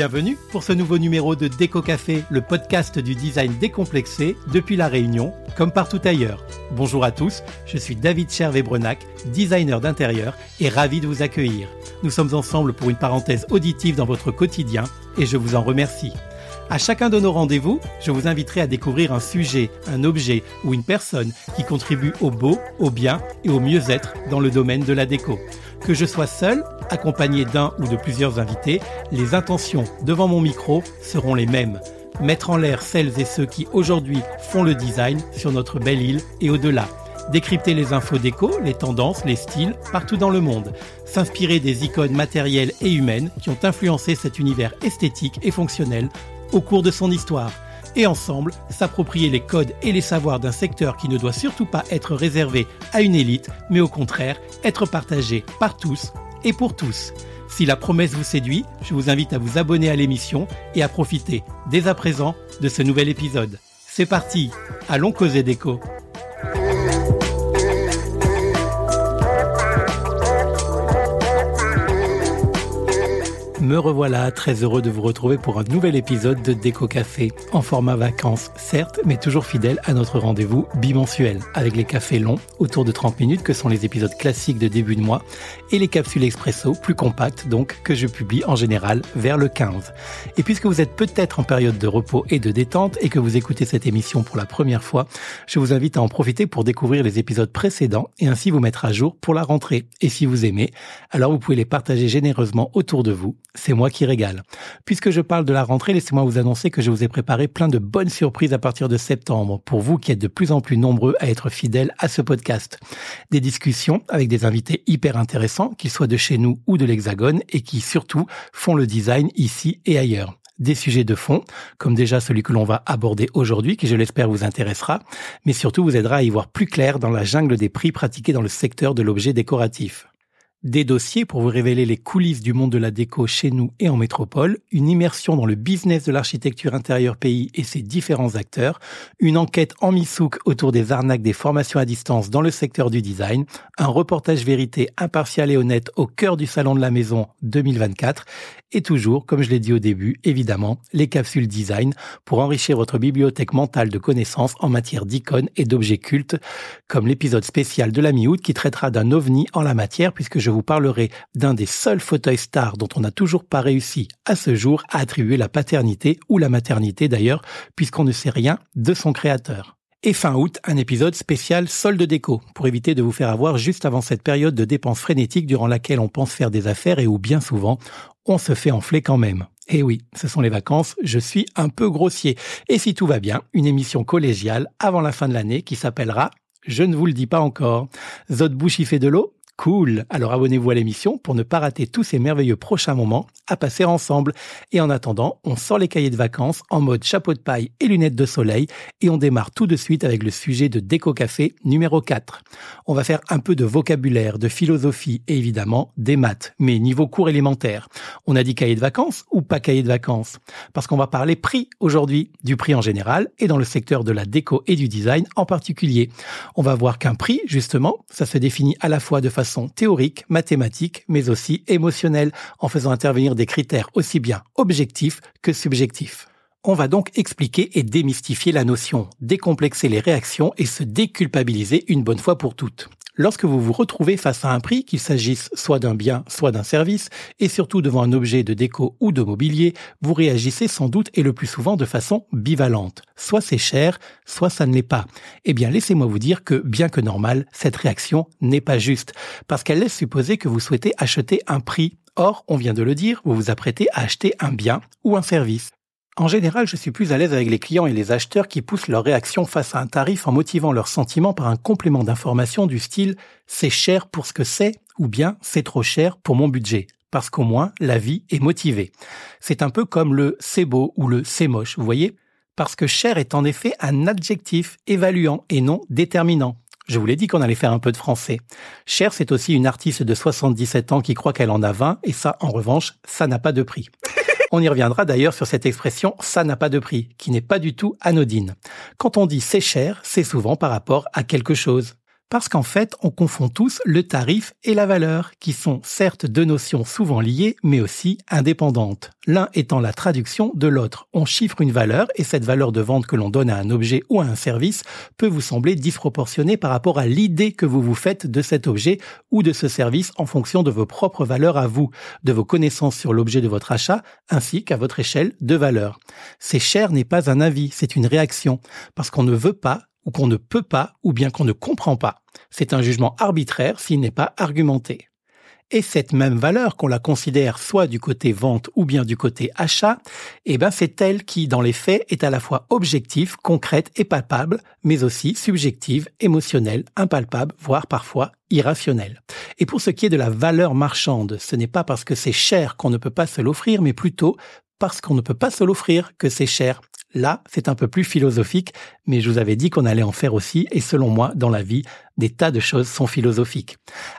Bienvenue pour ce nouveau numéro de Déco Café, le podcast du design décomplexé depuis La Réunion, comme partout ailleurs. Bonjour à tous, je suis David Chervé-Brenac, designer d'intérieur et ravi de vous accueillir. Nous sommes ensemble pour une parenthèse auditive dans votre quotidien et je vous en remercie. À chacun de nos rendez-vous, je vous inviterai à découvrir un sujet, un objet ou une personne qui contribue au beau, au bien et au mieux-être dans le domaine de la déco. Que je sois seul, accompagné d'un ou de plusieurs invités, les intentions devant mon micro seront les mêmes. Mettre en l'air celles et ceux qui aujourd'hui font le design sur notre belle île et au-delà. Décrypter les infos déco, les tendances, les styles partout dans le monde. S'inspirer des icônes matérielles et humaines qui ont influencé cet univers esthétique et fonctionnel au cours de son histoire et ensemble s'approprier les codes et les savoirs d'un secteur qui ne doit surtout pas être réservé à une élite, mais au contraire être partagé par tous et pour tous. Si la promesse vous séduit, je vous invite à vous abonner à l'émission et à profiter dès à présent de ce nouvel épisode. C'est parti, allons causer déco. Me revoilà, très heureux de vous retrouver pour un nouvel épisode de Déco Café, en format vacances, certes, mais toujours fidèle à notre rendez-vous bimensuel, avec les cafés longs, autour de 30 minutes, que sont les épisodes classiques de début de mois, et les capsules expresso, plus compactes, donc, que je publie en général vers le 15. Et puisque vous êtes peut-être en période de repos et de détente, et que vous écoutez cette émission pour la première fois, je vous invite à en profiter pour découvrir les épisodes précédents, et ainsi vous mettre à jour pour la rentrée. Et si vous aimez, alors vous pouvez les partager généreusement autour de vous c'est moi qui régale. Puisque je parle de la rentrée, laissez-moi vous annoncer que je vous ai préparé plein de bonnes surprises à partir de septembre, pour vous qui êtes de plus en plus nombreux à être fidèles à ce podcast. Des discussions avec des invités hyper intéressants, qu'ils soient de chez nous ou de l'Hexagone, et qui surtout font le design ici et ailleurs des sujets de fond, comme déjà celui que l'on va aborder aujourd'hui, qui je l'espère vous intéressera, mais surtout vous aidera à y voir plus clair dans la jungle des prix pratiqués dans le secteur de l'objet décoratif. Des dossiers pour vous révéler les coulisses du monde de la déco chez nous et en métropole, une immersion dans le business de l'architecture intérieure pays et ses différents acteurs, une enquête en misouk autour des arnaques des formations à distance dans le secteur du design, un reportage vérité impartial et honnête au cœur du salon de la maison 2024 et toujours, comme je l'ai dit au début, évidemment, les capsules design pour enrichir votre bibliothèque mentale de connaissances en matière d'icônes et d'objets cultes, comme l'épisode spécial de la mi-août qui traitera d'un ovni en la matière puisque je vous parlerai d'un des seuls fauteuils stars dont on n'a toujours pas réussi à ce jour à attribuer la paternité ou la maternité d'ailleurs, puisqu'on ne sait rien de son créateur. Et fin août, un épisode spécial solde déco, pour éviter de vous faire avoir juste avant cette période de dépenses frénétiques durant laquelle on pense faire des affaires et où bien souvent, on se fait enfler quand même. Et oui, ce sont les vacances, je suis un peu grossier. Et si tout va bien, une émission collégiale avant la fin de l'année qui s'appellera je ne vous le dis pas encore. Zod bouche y fait de l'eau Cool. Alors abonnez-vous à l'émission pour ne pas rater tous ces merveilleux prochains moments à passer ensemble. Et en attendant, on sort les cahiers de vacances en mode chapeau de paille et lunettes de soleil et on démarre tout de suite avec le sujet de Déco Café numéro 4. On va faire un peu de vocabulaire, de philosophie et évidemment des maths, mais niveau cours élémentaire. On a dit cahier de vacances ou pas cahier de vacances? Parce qu'on va parler prix aujourd'hui, du prix en général et dans le secteur de la déco et du design en particulier. On va voir qu'un prix, justement, ça se définit à la fois de façon théorique, mathématique, mais aussi émotionnelle, en faisant intervenir des critères aussi bien objectifs que subjectifs. On va donc expliquer et démystifier la notion, décomplexer les réactions et se déculpabiliser une bonne fois pour toutes. Lorsque vous vous retrouvez face à un prix, qu'il s'agisse soit d'un bien, soit d'un service, et surtout devant un objet de déco ou de mobilier, vous réagissez sans doute et le plus souvent de façon bivalente. Soit c'est cher, soit ça ne l'est pas. Eh bien, laissez-moi vous dire que, bien que normal, cette réaction n'est pas juste, parce qu'elle laisse supposer que vous souhaitez acheter un prix. Or, on vient de le dire, vous vous apprêtez à acheter un bien ou un service. En général, je suis plus à l'aise avec les clients et les acheteurs qui poussent leur réaction face à un tarif en motivant leurs sentiments par un complément d'information du style c'est cher pour ce que c'est ou bien c'est trop cher pour mon budget. Parce qu'au moins, la vie est motivée. C'est un peu comme le c'est beau ou le c'est moche, vous voyez? Parce que cher est en effet un adjectif évaluant et non déterminant. Je vous l'ai dit qu'on allait faire un peu de français. Cher, c'est aussi une artiste de 77 ans qui croit qu'elle en a 20 et ça, en revanche, ça n'a pas de prix. On y reviendra d'ailleurs sur cette expression ça n'a pas de prix, qui n'est pas du tout anodine. Quand on dit c'est cher, c'est souvent par rapport à quelque chose. Parce qu'en fait, on confond tous le tarif et la valeur, qui sont certes deux notions souvent liées, mais aussi indépendantes. L'un étant la traduction de l'autre. On chiffre une valeur et cette valeur de vente que l'on donne à un objet ou à un service peut vous sembler disproportionnée par rapport à l'idée que vous vous faites de cet objet ou de ce service en fonction de vos propres valeurs à vous, de vos connaissances sur l'objet de votre achat, ainsi qu'à votre échelle de valeur. C'est cher n'est pas un avis, c'est une réaction, parce qu'on ne veut pas ou qu'on ne peut pas, ou bien qu'on ne comprend pas. C'est un jugement arbitraire s'il n'est pas argumenté. Et cette même valeur, qu'on la considère soit du côté vente ou bien du côté achat, eh ben c'est elle qui, dans les faits, est à la fois objective, concrète et palpable, mais aussi subjective, émotionnelle, impalpable, voire parfois irrationnelle. Et pour ce qui est de la valeur marchande, ce n'est pas parce que c'est cher qu'on ne peut pas se l'offrir, mais plutôt parce qu'on ne peut pas se l'offrir que c'est cher. Là, c'est un peu plus philosophique, mais je vous avais dit qu'on allait en faire aussi, et selon moi, dans la vie, des tas de choses sont philosophiques.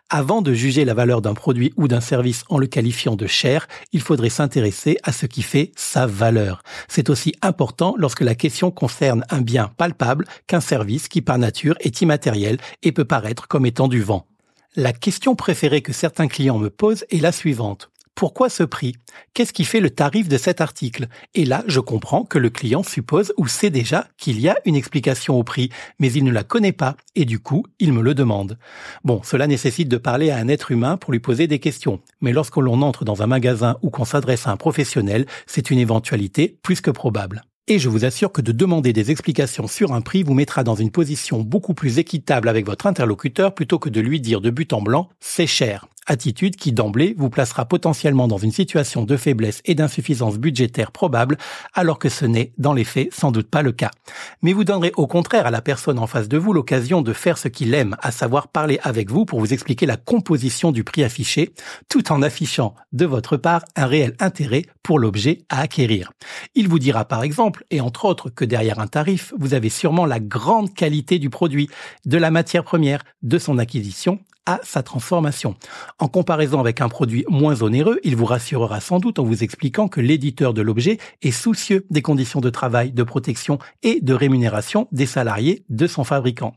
Avant de juger la valeur d'un produit ou d'un service en le qualifiant de cher, il faudrait s'intéresser à ce qui fait sa valeur. C'est aussi important lorsque la question concerne un bien palpable qu'un service qui par nature est immatériel et peut paraître comme étant du vent. La question préférée que certains clients me posent est la suivante. Pourquoi ce prix? Qu'est-ce qui fait le tarif de cet article? Et là, je comprends que le client suppose ou sait déjà qu'il y a une explication au prix, mais il ne la connaît pas, et du coup, il me le demande. Bon, cela nécessite de parler à un être humain pour lui poser des questions, mais lorsque l'on entre dans un magasin ou qu'on s'adresse à un professionnel, c'est une éventualité plus que probable. Et je vous assure que de demander des explications sur un prix vous mettra dans une position beaucoup plus équitable avec votre interlocuteur plutôt que de lui dire de but en blanc c'est cher attitude qui d'emblée vous placera potentiellement dans une situation de faiblesse et d'insuffisance budgétaire probable, alors que ce n'est, dans les faits, sans doute pas le cas. Mais vous donnerez au contraire à la personne en face de vous l'occasion de faire ce qu'il aime, à savoir parler avec vous pour vous expliquer la composition du prix affiché, tout en affichant de votre part un réel intérêt pour l'objet à acquérir. Il vous dira par exemple, et entre autres, que derrière un tarif, vous avez sûrement la grande qualité du produit, de la matière première, de son acquisition à sa transformation. En comparaison avec un produit moins onéreux, il vous rassurera sans doute en vous expliquant que l'éditeur de l'objet est soucieux des conditions de travail, de protection et de rémunération des salariés de son fabricant.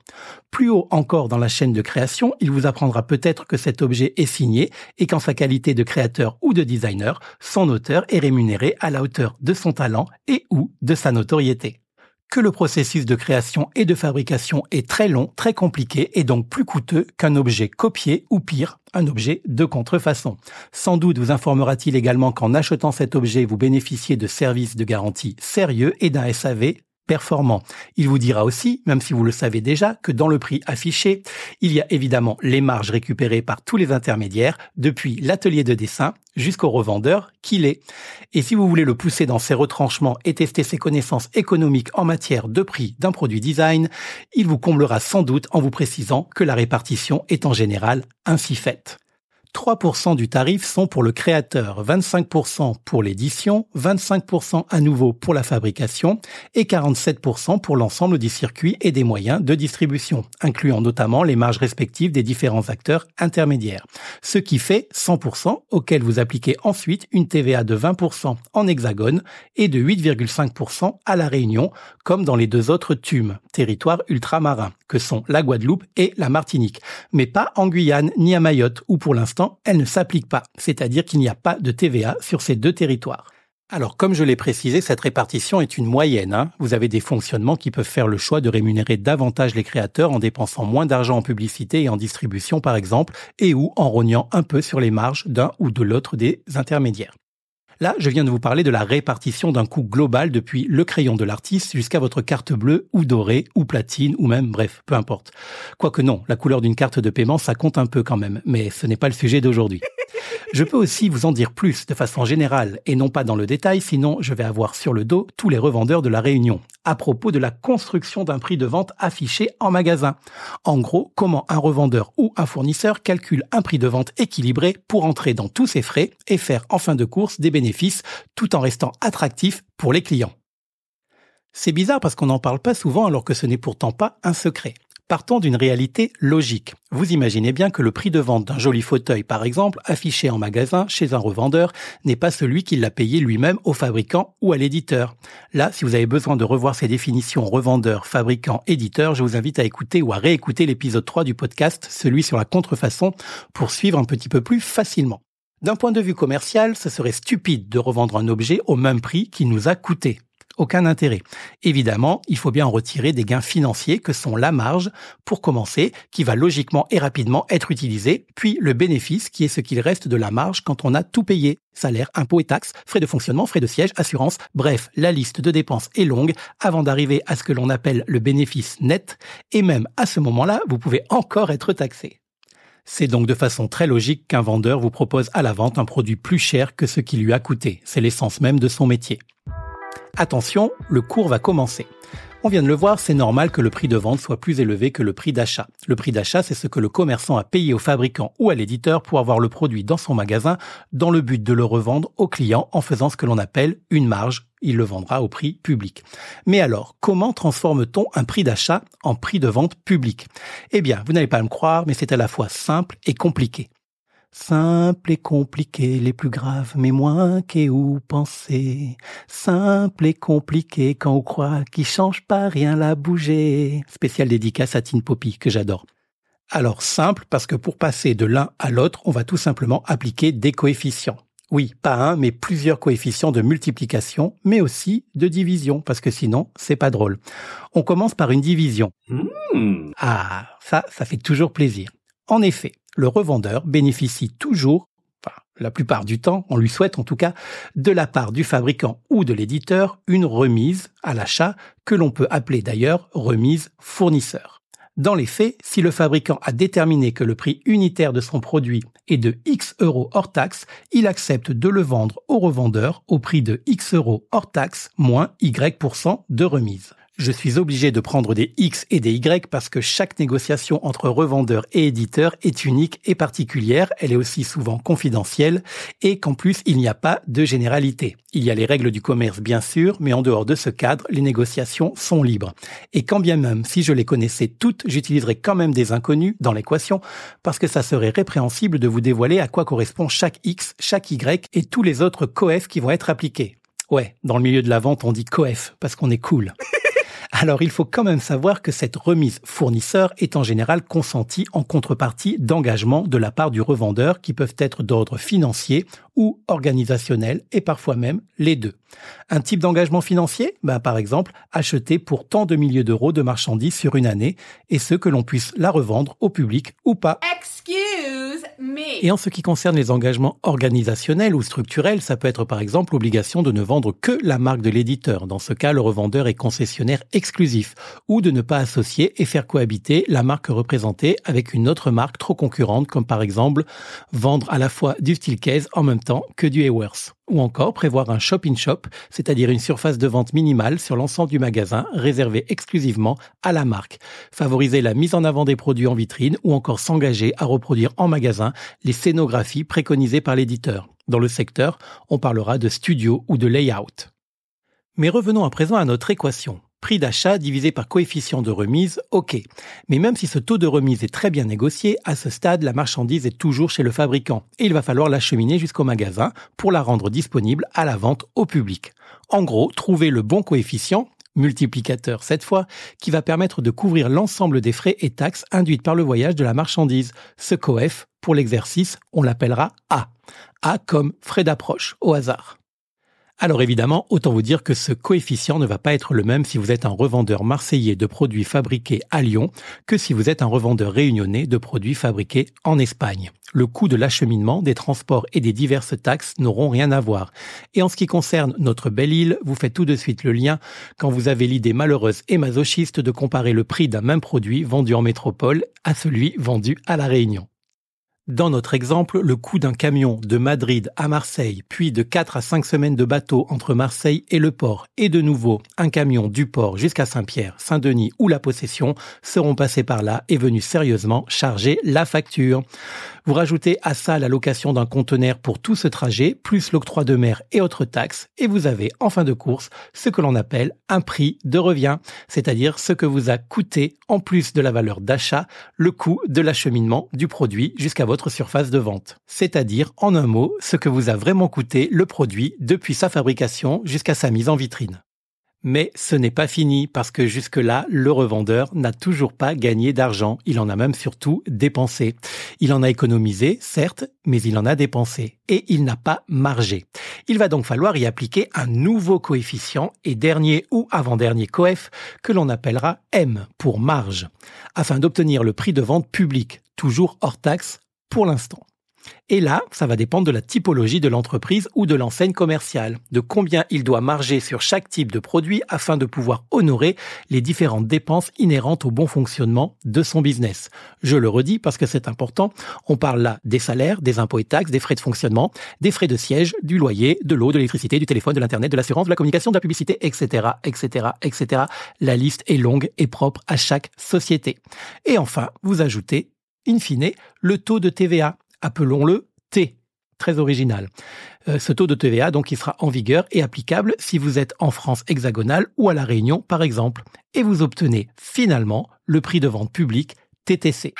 Plus haut encore dans la chaîne de création, il vous apprendra peut-être que cet objet est signé et qu'en sa qualité de créateur ou de designer, son auteur est rémunéré à la hauteur de son talent et ou de sa notoriété que le processus de création et de fabrication est très long, très compliqué et donc plus coûteux qu'un objet copié ou pire, un objet de contrefaçon. Sans doute vous informera-t-il également qu'en achetant cet objet, vous bénéficiez de services de garantie sérieux et d'un SAV performant. Il vous dira aussi, même si vous le savez déjà, que dans le prix affiché, il y a évidemment les marges récupérées par tous les intermédiaires, depuis l'atelier de dessin jusqu'au revendeur qu'il est. Et si vous voulez le pousser dans ses retranchements et tester ses connaissances économiques en matière de prix d'un produit design, il vous comblera sans doute en vous précisant que la répartition est en général ainsi faite. 3% du tarif sont pour le créateur, 25% pour l'édition, 25% à nouveau pour la fabrication et 47% pour l'ensemble du circuit et des moyens de distribution, incluant notamment les marges respectives des différents acteurs intermédiaires. Ce qui fait 100% auquel vous appliquez ensuite une TVA de 20% en hexagone et de 8,5% à la Réunion, comme dans les deux autres TUM, territoires ultramarins, que sont la Guadeloupe et la Martinique, mais pas en Guyane ni à Mayotte, où pour l'instant elle ne s'applique pas, c'est-à-dire qu'il n'y a pas de TVA sur ces deux territoires. Alors, comme je l'ai précisé, cette répartition est une moyenne. Hein. Vous avez des fonctionnements qui peuvent faire le choix de rémunérer davantage les créateurs en dépensant moins d'argent en publicité et en distribution, par exemple, et ou en rognant un peu sur les marges d'un ou de l'autre des intermédiaires. Là, je viens de vous parler de la répartition d'un coût global depuis le crayon de l'artiste jusqu'à votre carte bleue ou dorée ou platine ou même, bref, peu importe. Quoique non, la couleur d'une carte de paiement, ça compte un peu quand même, mais ce n'est pas le sujet d'aujourd'hui. Je peux aussi vous en dire plus de façon générale et non pas dans le détail, sinon je vais avoir sur le dos tous les revendeurs de la Réunion à propos de la construction d'un prix de vente affiché en magasin. En gros, comment un revendeur ou un fournisseur calcule un prix de vente équilibré pour entrer dans tous ses frais et faire en fin de course des bénéfices tout en restant attractif pour les clients. C'est bizarre parce qu'on n'en parle pas souvent alors que ce n'est pourtant pas un secret. Partons d'une réalité logique. Vous imaginez bien que le prix de vente d'un joli fauteuil, par exemple, affiché en magasin chez un revendeur, n'est pas celui qui l'a payé lui-même au fabricant ou à l'éditeur. Là, si vous avez besoin de revoir ces définitions revendeur, fabricant, éditeur, je vous invite à écouter ou à réécouter l'épisode 3 du podcast, celui sur la contrefaçon, pour suivre un petit peu plus facilement. D'un point de vue commercial, ce serait stupide de revendre un objet au même prix qu'il nous a coûté aucun intérêt. Évidemment, il faut bien en retirer des gains financiers que sont la marge, pour commencer, qui va logiquement et rapidement être utilisée, puis le bénéfice, qui est ce qu'il reste de la marge quand on a tout payé. Salaire, impôts et taxes, frais de fonctionnement, frais de siège, assurance, bref, la liste de dépenses est longue avant d'arriver à ce que l'on appelle le bénéfice net, et même à ce moment-là, vous pouvez encore être taxé. C'est donc de façon très logique qu'un vendeur vous propose à la vente un produit plus cher que ce qui lui a coûté. C'est l'essence même de son métier. Attention, le cours va commencer. On vient de le voir, c'est normal que le prix de vente soit plus élevé que le prix d'achat. Le prix d'achat, c'est ce que le commerçant a payé au fabricant ou à l'éditeur pour avoir le produit dans son magasin dans le but de le revendre au client en faisant ce que l'on appelle une marge. Il le vendra au prix public. Mais alors, comment transforme-t-on un prix d'achat en prix de vente public? Eh bien, vous n'allez pas me croire, mais c'est à la fois simple et compliqué. Simple et compliqué, les plus graves, mais moins qu'est où penser. Simple et compliqué quand on croit qu'il change pas rien la bouger. Spécial dédicace à Tin Poppy, que j'adore. Alors simple parce que pour passer de l'un à l'autre, on va tout simplement appliquer des coefficients. Oui, pas un, mais plusieurs coefficients de multiplication, mais aussi de division, parce que sinon, c'est pas drôle. On commence par une division. Mmh. Ah, ça, ça fait toujours plaisir. En effet, le revendeur bénéficie toujours, enfin, la plupart du temps, on lui souhaite en tout cas, de la part du fabricant ou de l'éditeur, une remise à l'achat que l'on peut appeler d'ailleurs remise fournisseur. Dans les faits, si le fabricant a déterminé que le prix unitaire de son produit est de X euros hors taxe, il accepte de le vendre au revendeur au prix de X euros hors taxe moins Y% de remise. Je suis obligé de prendre des X et des Y parce que chaque négociation entre revendeur et éditeur est unique et particulière, elle est aussi souvent confidentielle et qu'en plus il n'y a pas de généralité. Il y a les règles du commerce bien sûr, mais en dehors de ce cadre, les négociations sont libres. Et quand bien même si je les connaissais toutes, j'utiliserais quand même des inconnus dans l'équation parce que ça serait répréhensible de vous dévoiler à quoi correspond chaque X, chaque Y et tous les autres coefs qui vont être appliqués. Ouais, dans le milieu de la vente, on dit coef parce qu'on est cool. Alors il faut quand même savoir que cette remise fournisseur est en général consentie en contrepartie d'engagements de la part du revendeur qui peuvent être d'ordre financier ou organisationnel et parfois même les deux. Un type d'engagement financier, ben, par exemple, acheter pour tant de milliers d'euros de marchandises sur une année et ce que l'on puisse la revendre au public ou pas. Et en ce qui concerne les engagements organisationnels ou structurels, ça peut être par exemple l'obligation de ne vendre que la marque de l'éditeur. Dans ce cas, le revendeur est concessionnaire exclusif. Ou de ne pas associer et faire cohabiter la marque représentée avec une autre marque trop concurrente, comme par exemple vendre à la fois du Steelcase en même temps que du Haworth. Ou encore prévoir un shop-in-shop, c'est-à-dire une surface de vente minimale sur l'ensemble du magasin réservée exclusivement à la marque. Favoriser la mise en avant des produits en vitrine ou encore s'engager à reproduire en magasin les scénographies préconisées par l'éditeur. Dans le secteur, on parlera de studio ou de layout. Mais revenons à présent à notre équation. Prix d'achat divisé par coefficient de remise, ok. Mais même si ce taux de remise est très bien négocié, à ce stade, la marchandise est toujours chez le fabricant et il va falloir l'acheminer jusqu'au magasin pour la rendre disponible à la vente au public. En gros, trouver le bon coefficient, multiplicateur cette fois, qui va permettre de couvrir l'ensemble des frais et taxes induites par le voyage de la marchandise. Ce coef, pour l'exercice, on l'appellera A. A comme frais d'approche, au hasard. Alors évidemment, autant vous dire que ce coefficient ne va pas être le même si vous êtes un revendeur marseillais de produits fabriqués à Lyon que si vous êtes un revendeur réunionnais de produits fabriqués en Espagne. Le coût de l'acheminement, des transports et des diverses taxes n'auront rien à voir. Et en ce qui concerne notre belle île, vous faites tout de suite le lien quand vous avez l'idée malheureuse et masochiste de comparer le prix d'un même produit vendu en métropole à celui vendu à la Réunion. Dans notre exemple, le coût d'un camion de Madrid à Marseille, puis de 4 à 5 semaines de bateau entre Marseille et le port, et de nouveau un camion du port jusqu'à Saint-Pierre, Saint-Denis ou la possession, seront passés par là et venus sérieusement charger la facture. Vous rajoutez à ça la location d'un conteneur pour tout ce trajet, plus l'octroi de mer et autres taxes, et vous avez en fin de course ce que l'on appelle un prix de revient, c'est-à-dire ce que vous a coûté, en plus de la valeur d'achat, le coût de l'acheminement du produit jusqu'à votre surface de vente. C'est-à-dire, en un mot, ce que vous a vraiment coûté le produit depuis sa fabrication jusqu'à sa mise en vitrine. Mais ce n'est pas fini parce que jusque-là, le revendeur n'a toujours pas gagné d'argent. Il en a même surtout dépensé. Il en a économisé, certes, mais il en a dépensé. Et il n'a pas margé. Il va donc falloir y appliquer un nouveau coefficient et dernier ou avant-dernier coef que l'on appellera M pour marge, afin d'obtenir le prix de vente public, toujours hors taxe, pour l'instant. Et là, ça va dépendre de la typologie de l'entreprise ou de l'enseigne commerciale, de combien il doit marger sur chaque type de produit afin de pouvoir honorer les différentes dépenses inhérentes au bon fonctionnement de son business. Je le redis parce que c'est important, on parle là des salaires, des impôts et taxes, des frais de fonctionnement, des frais de siège, du loyer, de l'eau, de l'électricité, du téléphone, de l'internet, de l'assurance, de la communication, de la publicité, etc., etc., etc. La liste est longue et propre à chaque société. Et enfin, vous ajoutez in fine, le taux de TVA. Appelons-le T. Très original. Euh, ce taux de TVA, donc, il sera en vigueur et applicable si vous êtes en France hexagonale ou à La Réunion, par exemple. Et vous obtenez finalement le prix de vente public TTC.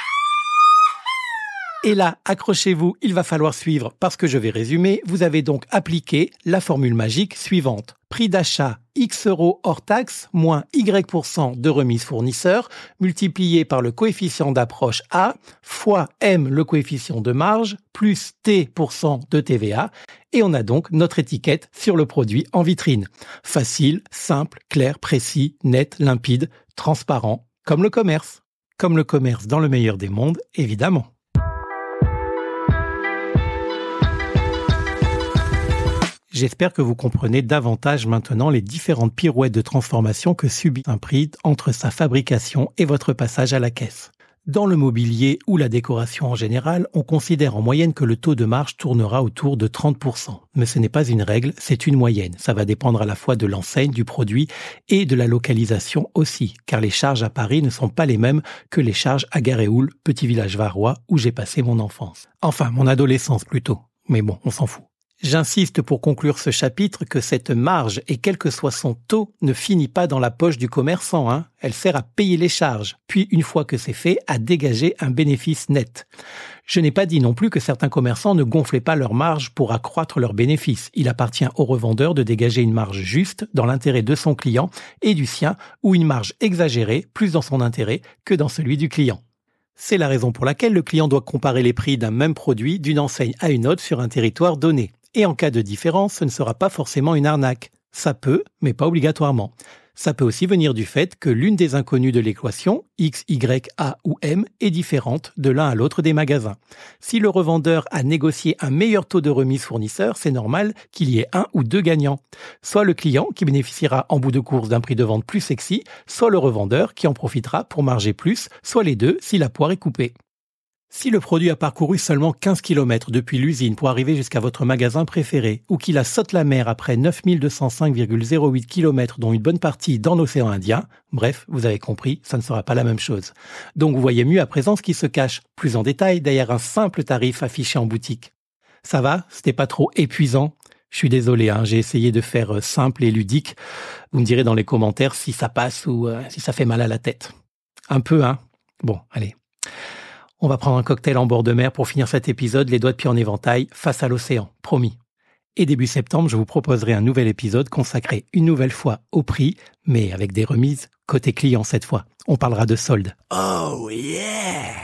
Et là, accrochez-vous, il va falloir suivre parce que je vais résumer. Vous avez donc appliqué la formule magique suivante. Prix d'achat X euros hors taxe moins Y% de remise fournisseur multiplié par le coefficient d'approche A fois M le coefficient de marge plus T% de TVA et on a donc notre étiquette sur le produit en vitrine. Facile, simple, clair, précis, net, limpide, transparent, comme le commerce. Comme le commerce dans le meilleur des mondes, évidemment. J'espère que vous comprenez davantage maintenant les différentes pirouettes de transformation que subit un prix entre sa fabrication et votre passage à la caisse. Dans le mobilier ou la décoration en général, on considère en moyenne que le taux de marge tournera autour de 30%. Mais ce n'est pas une règle, c'est une moyenne. Ça va dépendre à la fois de l'enseigne, du produit et de la localisation aussi, car les charges à Paris ne sont pas les mêmes que les charges à Garéoul, petit village varois où j'ai passé mon enfance. Enfin, mon adolescence plutôt. Mais bon, on s'en fout. J'insiste pour conclure ce chapitre que cette marge, et quel que soit son taux, ne finit pas dans la poche du commerçant. Hein. Elle sert à payer les charges, puis une fois que c'est fait, à dégager un bénéfice net. Je n'ai pas dit non plus que certains commerçants ne gonflaient pas leur marge pour accroître leurs bénéfices. Il appartient au revendeur de dégager une marge juste dans l'intérêt de son client et du sien, ou une marge exagérée, plus dans son intérêt que dans celui du client. C'est la raison pour laquelle le client doit comparer les prix d'un même produit d'une enseigne à une autre sur un territoire donné. Et en cas de différence, ce ne sera pas forcément une arnaque. Ça peut, mais pas obligatoirement. Ça peut aussi venir du fait que l'une des inconnues de l'équation, X, Y, A ou M, est différente de l'un à l'autre des magasins. Si le revendeur a négocié un meilleur taux de remise fournisseur, c'est normal qu'il y ait un ou deux gagnants. Soit le client qui bénéficiera en bout de course d'un prix de vente plus sexy, soit le revendeur qui en profitera pour marger plus, soit les deux si la poire est coupée. Si le produit a parcouru seulement 15 km depuis l'usine pour arriver jusqu'à votre magasin préféré, ou qu'il a saute la mer après 9205,08 km dont une bonne partie dans l'océan Indien, bref, vous avez compris, ça ne sera pas la même chose. Donc vous voyez mieux à présent ce qui se cache, plus en détail, derrière un simple tarif affiché en boutique. Ça va C'était pas trop épuisant je suis désolé, hein, j'ai essayé de faire euh, simple et ludique. Vous me direz dans les commentaires si ça passe ou euh, si ça fait mal à la tête. Un peu, hein Bon, allez. On va prendre un cocktail en bord de mer pour finir cet épisode, les doigts de pied en éventail, face à l'océan, promis. Et début septembre, je vous proposerai un nouvel épisode consacré une nouvelle fois au prix, mais avec des remises côté client cette fois. On parlera de soldes. Oh yeah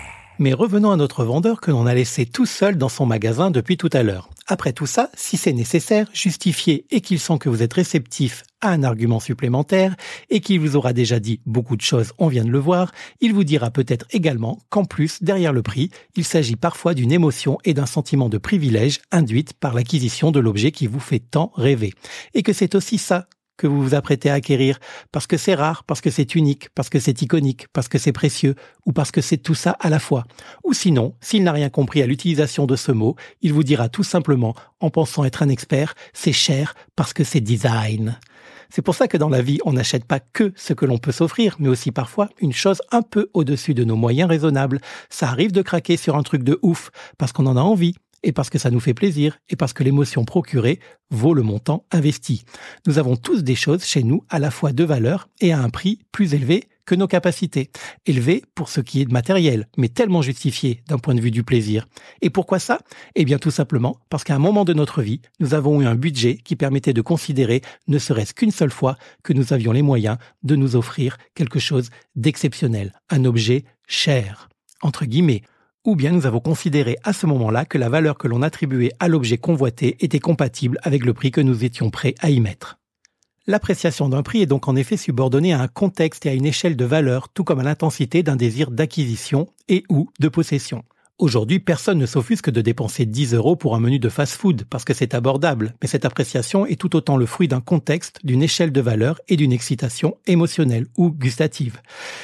mais revenons à notre vendeur que l'on a laissé tout seul dans son magasin depuis tout à l'heure. Après tout ça, si c'est nécessaire, justifié et qu'il sent que vous êtes réceptif à un argument supplémentaire et qu'il vous aura déjà dit beaucoup de choses, on vient de le voir, il vous dira peut-être également qu'en plus, derrière le prix, il s'agit parfois d'une émotion et d'un sentiment de privilège induite par l'acquisition de l'objet qui vous fait tant rêver. Et que c'est aussi ça que vous vous apprêtez à acquérir parce que c'est rare, parce que c'est unique, parce que c'est iconique, parce que c'est précieux ou parce que c'est tout ça à la fois. Ou sinon, s'il n'a rien compris à l'utilisation de ce mot, il vous dira tout simplement, en pensant être un expert, c'est cher parce que c'est design. C'est pour ça que dans la vie, on n'achète pas que ce que l'on peut s'offrir, mais aussi parfois une chose un peu au-dessus de nos moyens raisonnables. Ça arrive de craquer sur un truc de ouf parce qu'on en a envie, et parce que ça nous fait plaisir, et parce que l'émotion procurée vaut le montant investi. Nous avons tous des choses chez nous à la fois de valeur et à un prix plus élevé que nos capacités. Élevé pour ce qui est de matériel, mais tellement justifié d'un point de vue du plaisir. Et pourquoi ça? Eh bien tout simplement parce qu'à un moment de notre vie, nous avons eu un budget qui permettait de considérer, ne serait-ce qu'une seule fois, que nous avions les moyens de nous offrir quelque chose d'exceptionnel, un objet cher. Entre guillemets, ou bien nous avons considéré à ce moment-là que la valeur que l'on attribuait à l'objet convoité était compatible avec le prix que nous étions prêts à y mettre. L'appréciation d'un prix est donc en effet subordonnée à un contexte et à une échelle de valeur, tout comme à l'intensité d'un désir d'acquisition et ou de possession. Aujourd'hui, personne ne s'offusque de dépenser 10 euros pour un menu de fast-food parce que c'est abordable, mais cette appréciation est tout autant le fruit d'un contexte, d'une échelle de valeur et d'une excitation émotionnelle ou gustative.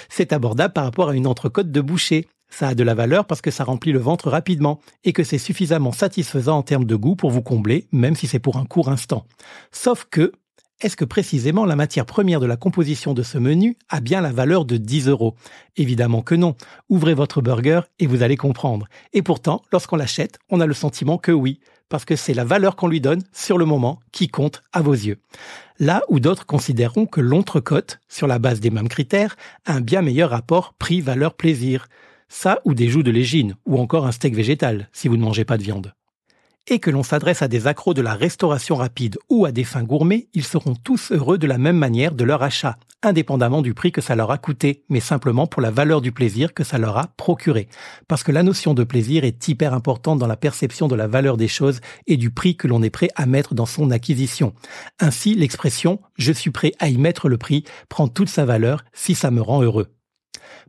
C'est abordable par rapport à une entrecôte de boucher, ça a de la valeur parce que ça remplit le ventre rapidement et que c'est suffisamment satisfaisant en termes de goût pour vous combler, même si c'est pour un court instant. Sauf que, est-ce que précisément la matière première de la composition de ce menu a bien la valeur de 10 euros? Évidemment que non. Ouvrez votre burger et vous allez comprendre. Et pourtant, lorsqu'on l'achète, on a le sentiment que oui, parce que c'est la valeur qu'on lui donne sur le moment qui compte à vos yeux. Là où d'autres considéreront que l'entrecôte, sur la base des mêmes critères, a un bien meilleur rapport prix-valeur-plaisir. Ça ou des joues de légine, ou encore un steak végétal, si vous ne mangez pas de viande. Et que l'on s'adresse à des accros de la restauration rapide ou à des fins gourmets, ils seront tous heureux de la même manière de leur achat, indépendamment du prix que ça leur a coûté, mais simplement pour la valeur du plaisir que ça leur a procuré. Parce que la notion de plaisir est hyper importante dans la perception de la valeur des choses et du prix que l'on est prêt à mettre dans son acquisition. Ainsi, l'expression je suis prêt à y mettre le prix prend toute sa valeur si ça me rend heureux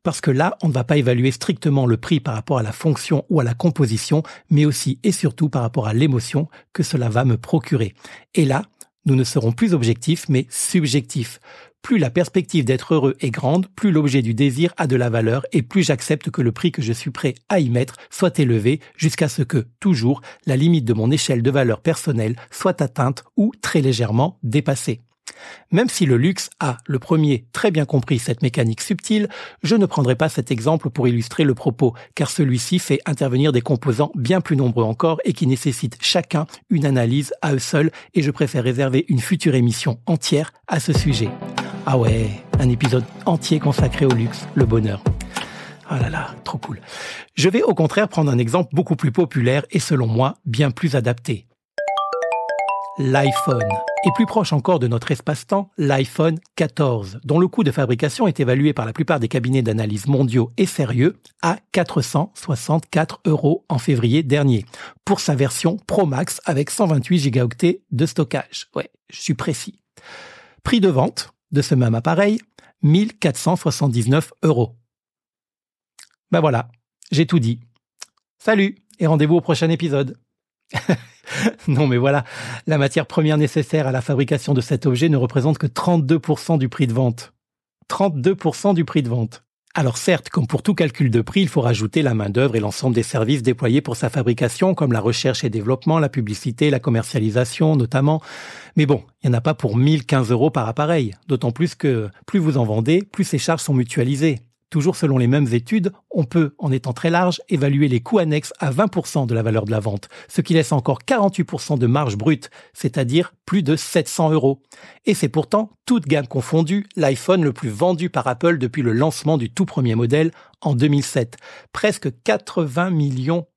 parce que là, on ne va pas évaluer strictement le prix par rapport à la fonction ou à la composition, mais aussi et surtout par rapport à l'émotion que cela va me procurer. Et là, nous ne serons plus objectifs, mais subjectifs. Plus la perspective d'être heureux est grande, plus l'objet du désir a de la valeur et plus j'accepte que le prix que je suis prêt à y mettre soit élevé jusqu'à ce que, toujours, la limite de mon échelle de valeur personnelle soit atteinte ou très légèrement dépassée. Même si le luxe a, le premier, très bien compris cette mécanique subtile, je ne prendrai pas cet exemple pour illustrer le propos, car celui-ci fait intervenir des composants bien plus nombreux encore et qui nécessitent chacun une analyse à eux seuls, et je préfère réserver une future émission entière à ce sujet. Ah ouais, un épisode entier consacré au luxe, le bonheur. Ah là là, trop cool. Je vais au contraire prendre un exemple beaucoup plus populaire et selon moi bien plus adapté l'iPhone. Et plus proche encore de notre espace-temps, l'iPhone 14, dont le coût de fabrication est évalué par la plupart des cabinets d'analyse mondiaux et sérieux à 464 euros en février dernier, pour sa version Pro Max avec 128 gigaoctets de stockage. Ouais, je suis précis. Prix de vente de ce même appareil, 1479 euros. Ben voilà, j'ai tout dit. Salut et rendez-vous au prochain épisode. non, mais voilà, la matière première nécessaire à la fabrication de cet objet ne représente que 32% du prix de vente. 32% du prix de vente. Alors certes, comme pour tout calcul de prix, il faut rajouter la main-d'œuvre et l'ensemble des services déployés pour sa fabrication, comme la recherche et développement, la publicité, la commercialisation notamment. Mais bon, il n'y en a pas pour 1015 euros par appareil. D'autant plus que plus vous en vendez, plus ces charges sont mutualisées. Toujours selon les mêmes études, on peut, en étant très large, évaluer les coûts annexes à 20% de la valeur de la vente, ce qui laisse encore 48% de marge brute, c'est-à-dire plus de 700 euros. Et c'est pourtant, toute gamme confondue, l'iPhone le plus vendu par Apple depuis le lancement du tout premier modèle en 2007. Presque 80 millions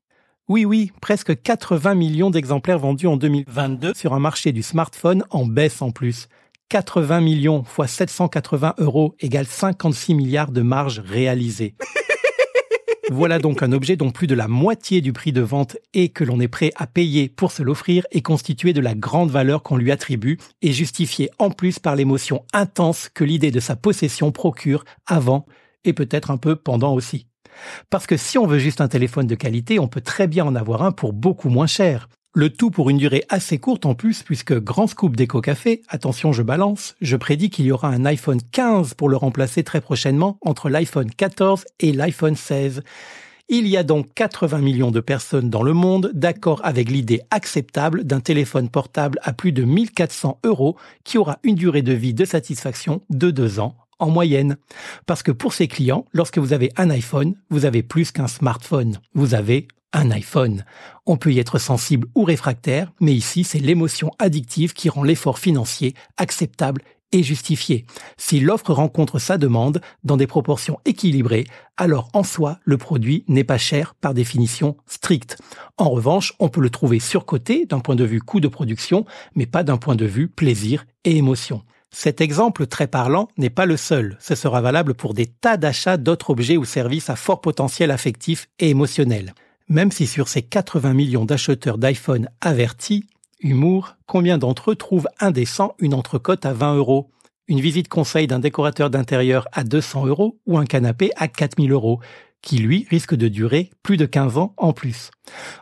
oui, oui, presque 80 millions d'exemplaires vendus en 2022 sur un marché du smartphone en baisse en plus. 80 millions fois 780 euros égale 56 milliards de marge réalisée. Voilà donc un objet dont plus de la moitié du prix de vente et que l'on est prêt à payer pour se l'offrir est constitué de la grande valeur qu'on lui attribue et justifié en plus par l'émotion intense que l'idée de sa possession procure avant et peut-être un peu pendant aussi. Parce que si on veut juste un téléphone de qualité, on peut très bien en avoir un pour beaucoup moins cher. Le tout pour une durée assez courte en plus, puisque grand scoop d'éco café, attention je balance, je prédis qu'il y aura un iPhone 15 pour le remplacer très prochainement entre l'iPhone 14 et l'iPhone 16. Il y a donc 80 millions de personnes dans le monde d'accord avec l'idée acceptable d'un téléphone portable à plus de 1400 euros qui aura une durée de vie de satisfaction de deux ans en moyenne. Parce que pour ces clients, lorsque vous avez un iPhone, vous avez plus qu'un smartphone. Vous avez un iPhone. On peut y être sensible ou réfractaire, mais ici c'est l'émotion addictive qui rend l'effort financier acceptable et justifié. Si l'offre rencontre sa demande dans des proportions équilibrées, alors en soi, le produit n'est pas cher par définition stricte. En revanche, on peut le trouver surcoté d'un point de vue coût de production, mais pas d'un point de vue plaisir et émotion. Cet exemple très parlant n'est pas le seul. Ce sera valable pour des tas d'achats d'autres objets ou services à fort potentiel affectif et émotionnel. Même si sur ces 80 millions d'acheteurs d'iPhone avertis, humour, combien d'entre eux trouvent indécent une entrecôte à 20 euros, une visite conseil d'un décorateur d'intérieur à 200 euros ou un canapé à 4000 euros? Qui lui risque de durer plus de 15 ans en plus.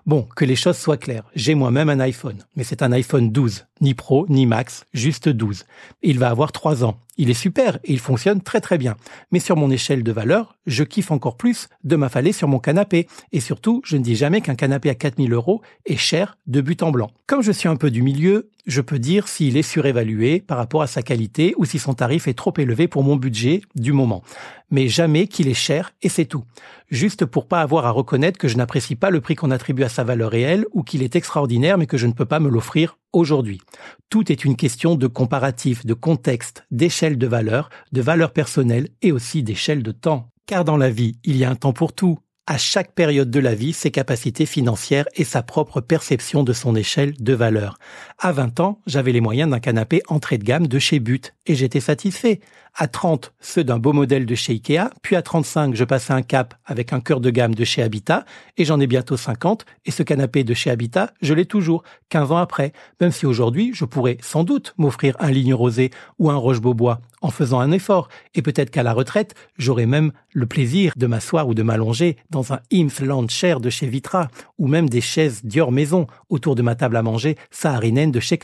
Bon, que les choses soient claires, j'ai moi-même un iPhone, mais c'est un iPhone 12, ni Pro, ni Max, juste 12. Il va avoir 3 ans. Il est super et il fonctionne très très bien. Mais sur mon échelle de valeur, je kiffe encore plus de m'affaler sur mon canapé. Et surtout, je ne dis jamais qu'un canapé à 4000 euros est cher de but en blanc. Comme je suis un peu du milieu, je peux dire s'il est surévalué par rapport à sa qualité ou si son tarif est trop élevé pour mon budget du moment. Mais jamais qu'il est cher et c'est tout. Juste pour pas avoir à reconnaître que je n'apprécie pas le prix qu'on attribue à sa valeur réelle ou qu'il est extraordinaire mais que je ne peux pas me l'offrir aujourd'hui. Tout est une question de comparatif, de contexte, d'échelle de valeur, de valeur personnelle et aussi d'échelle de temps. Car dans la vie, il y a un temps pour tout à chaque période de la vie ses capacités financières et sa propre perception de son échelle de valeur. À 20 ans, j'avais les moyens d'un canapé entrée de gamme de chez But et j'étais satisfait. À 30, ceux d'un beau modèle de chez Ikea, puis à 35, je passais un cap avec un cœur de gamme de chez Habitat et j'en ai bientôt 50 et ce canapé de chez Habitat, je l'ai toujours, 15 ans après, même si aujourd'hui, je pourrais sans doute m'offrir un ligne rosé ou un roche-beaubois en faisant un effort. Et peut-être qu'à la retraite, j'aurai même le plaisir de m'asseoir ou de m'allonger dans un Ims Land Chair de chez Vitra, ou même des chaises Dior Maison autour de ma table à manger saharinaine de chez.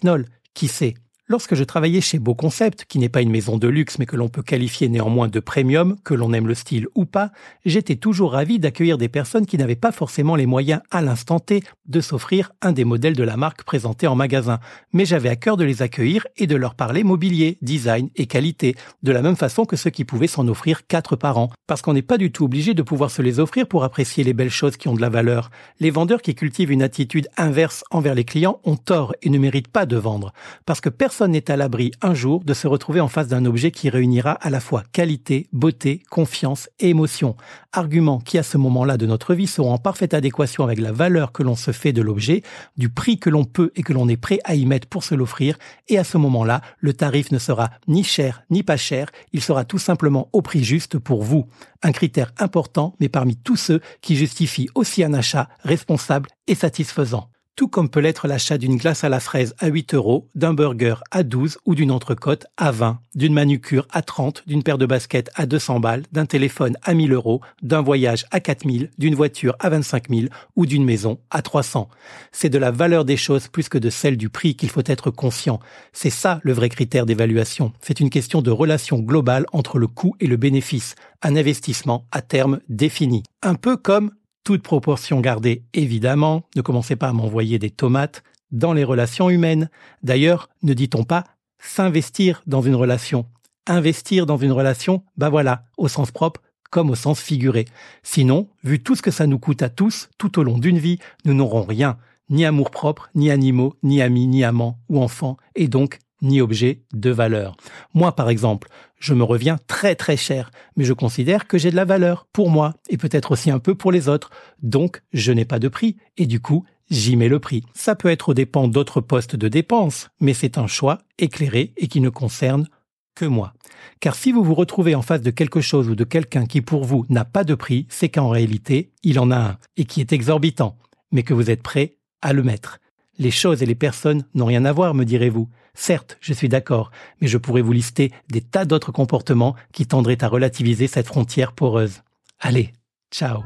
Qui sait? Lorsque je travaillais chez Beau Concept, qui n'est pas une maison de luxe mais que l'on peut qualifier néanmoins de premium, que l'on aime le style ou pas, j'étais toujours ravi d'accueillir des personnes qui n'avaient pas forcément les moyens à l'instant T de s'offrir un des modèles de la marque présenté en magasin. Mais j'avais à cœur de les accueillir et de leur parler mobilier, design et qualité, de la même façon que ceux qui pouvaient s'en offrir quatre par an. Parce qu'on n'est pas du tout obligé de pouvoir se les offrir pour apprécier les belles choses qui ont de la valeur. Les vendeurs qui cultivent une attitude inverse envers les clients ont tort et ne méritent pas de vendre. Parce que personne n'est à l'abri un jour de se retrouver en face d'un objet qui réunira à la fois qualité, beauté, confiance et émotion. Arguments qui à ce moment-là de notre vie seront en parfaite adéquation avec la valeur que l'on se fait de l'objet, du prix que l'on peut et que l'on est prêt à y mettre pour se l'offrir, et à ce moment-là, le tarif ne sera ni cher ni pas cher, il sera tout simplement au prix juste pour vous. Un critère important, mais parmi tous ceux qui justifient aussi un achat responsable et satisfaisant tout comme peut l'être l'achat d'une glace à la fraise à 8 euros, d'un burger à 12 ou d'une entrecôte à 20, d'une manucure à 30, d'une paire de baskets à 200 balles, d'un téléphone à 1000 euros, d'un voyage à 4000, d'une voiture à 25 000 ou d'une maison à 300. C'est de la valeur des choses plus que de celle du prix qu'il faut être conscient. C'est ça le vrai critère d'évaluation. C'est une question de relation globale entre le coût et le bénéfice, un investissement à terme défini. Un peu comme toute proportion gardée, évidemment, ne commencez pas à m'envoyer des tomates dans les relations humaines. D'ailleurs, ne dit-on pas s'investir dans une relation? Investir dans une relation, bah voilà, au sens propre comme au sens figuré. Sinon, vu tout ce que ça nous coûte à tous, tout au long d'une vie, nous n'aurons rien, ni amour propre, ni animaux, ni amis, ni amants ou enfants, et donc ni objet de valeur. Moi, par exemple, je me reviens très très cher, mais je considère que j'ai de la valeur pour moi et peut-être aussi un peu pour les autres. Donc, je n'ai pas de prix et du coup, j'y mets le prix. Ça peut être au dépend d'autres postes de dépenses, mais c'est un choix éclairé et qui ne concerne que moi. Car si vous vous retrouvez en face de quelque chose ou de quelqu'un qui pour vous n'a pas de prix, c'est qu'en réalité, il en a un et qui est exorbitant, mais que vous êtes prêt à le mettre. Les choses et les personnes n'ont rien à voir, me direz-vous. Certes, je suis d'accord, mais je pourrais vous lister des tas d'autres comportements qui tendraient à relativiser cette frontière poreuse. Allez, ciao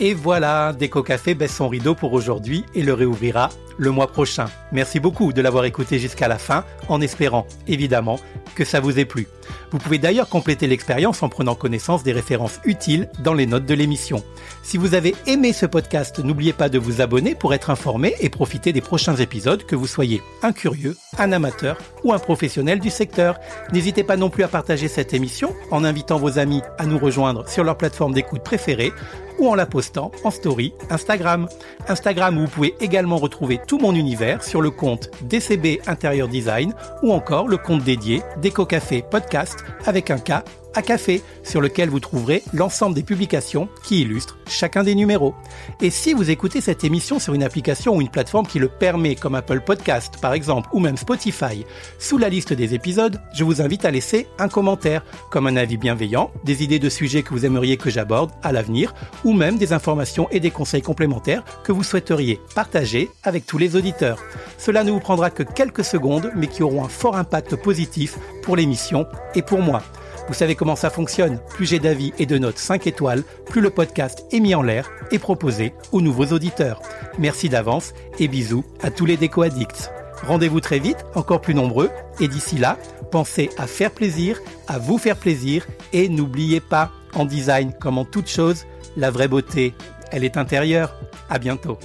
Et voilà, Déco Café baisse son rideau pour aujourd'hui et le réouvrira le mois prochain. Merci beaucoup de l'avoir écouté jusqu'à la fin, en espérant, évidemment, que ça vous ait plu. Vous pouvez d'ailleurs compléter l'expérience en prenant connaissance des références utiles dans les notes de l'émission. Si vous avez aimé ce podcast, n'oubliez pas de vous abonner pour être informé et profiter des prochains épisodes, que vous soyez un curieux, un amateur ou un professionnel du secteur. N'hésitez pas non plus à partager cette émission en invitant vos amis à nous rejoindre sur leur plateforme d'écoute préférée ou en la postant en story Instagram. Instagram où vous pouvez également retrouver tout mon univers sur le compte DCB Intérieur Design ou encore le compte dédié Déco Café Podcast avec un K à café, sur lequel vous trouverez l'ensemble des publications qui illustrent chacun des numéros. Et si vous écoutez cette émission sur une application ou une plateforme qui le permet, comme Apple Podcast par exemple, ou même Spotify, sous la liste des épisodes, je vous invite à laisser un commentaire, comme un avis bienveillant, des idées de sujets que vous aimeriez que j'aborde à l'avenir, ou même des informations et des conseils complémentaires que vous souhaiteriez partager avec tous les auditeurs. Cela ne vous prendra que quelques secondes, mais qui auront un fort impact positif pour l'émission et pour moi. Vous savez comment ça fonctionne. Plus j'ai d'avis et de notes 5 étoiles, plus le podcast est mis en l'air et proposé aux nouveaux auditeurs. Merci d'avance et bisous à tous les déco-addicts. Rendez-vous très vite, encore plus nombreux, et d'ici là, pensez à faire plaisir, à vous faire plaisir, et n'oubliez pas, en design comme en toute chose, la vraie beauté, elle est intérieure. À bientôt.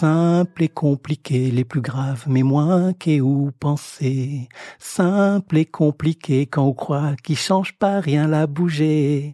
Simple et compliqué, les plus graves, mais moins qu'est penser. Simple et compliqué quand on croit qu'il change pas rien la bouger.